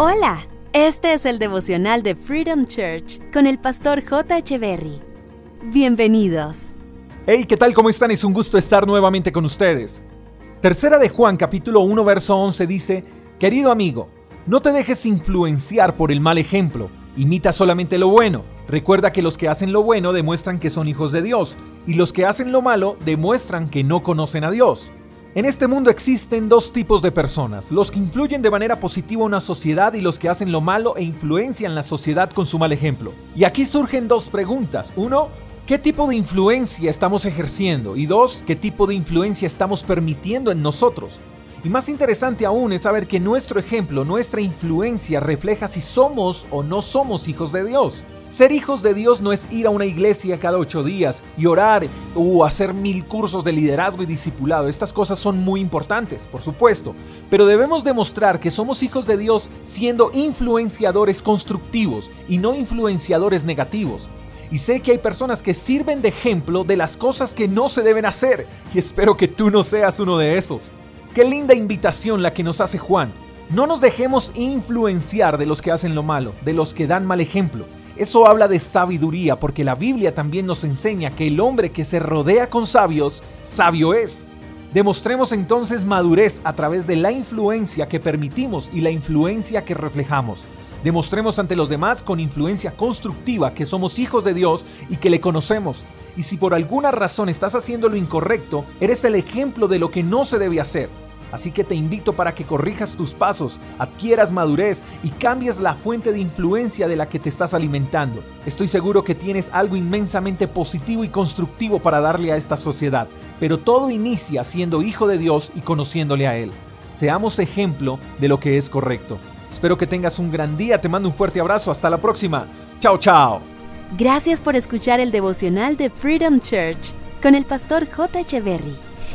Hola, este es el devocional de Freedom Church con el pastor J. Berry. Bienvenidos. Hey, ¿qué tal? ¿Cómo están? Es un gusto estar nuevamente con ustedes. Tercera de Juan, capítulo 1, verso 11 dice, Querido amigo, no te dejes influenciar por el mal ejemplo, imita solamente lo bueno. Recuerda que los que hacen lo bueno demuestran que son hijos de Dios, y los que hacen lo malo demuestran que no conocen a Dios. En este mundo existen dos tipos de personas, los que influyen de manera positiva una sociedad y los que hacen lo malo e influencian la sociedad con su mal ejemplo. Y aquí surgen dos preguntas. Uno, ¿qué tipo de influencia estamos ejerciendo? Y dos, ¿qué tipo de influencia estamos permitiendo en nosotros? Y más interesante aún es saber que nuestro ejemplo, nuestra influencia refleja si somos o no somos hijos de Dios. Ser hijos de Dios no es ir a una iglesia cada ocho días y orar o hacer mil cursos de liderazgo y discipulado. Estas cosas son muy importantes, por supuesto, pero debemos demostrar que somos hijos de Dios siendo influenciadores constructivos y no influenciadores negativos. Y sé que hay personas que sirven de ejemplo de las cosas que no se deben hacer y espero que tú no seas uno de esos. Qué linda invitación la que nos hace Juan. No nos dejemos influenciar de los que hacen lo malo, de los que dan mal ejemplo. Eso habla de sabiduría porque la Biblia también nos enseña que el hombre que se rodea con sabios, sabio es. Demostremos entonces madurez a través de la influencia que permitimos y la influencia que reflejamos. Demostremos ante los demás con influencia constructiva que somos hijos de Dios y que le conocemos. Y si por alguna razón estás haciendo lo incorrecto, eres el ejemplo de lo que no se debe hacer. Así que te invito para que corrijas tus pasos, adquieras madurez y cambies la fuente de influencia de la que te estás alimentando. Estoy seguro que tienes algo inmensamente positivo y constructivo para darle a esta sociedad, pero todo inicia siendo hijo de Dios y conociéndole a Él. Seamos ejemplo de lo que es correcto. Espero que tengas un gran día, te mando un fuerte abrazo, hasta la próxima. Chao, chao. Gracias por escuchar el devocional de Freedom Church con el pastor J. Echeverry.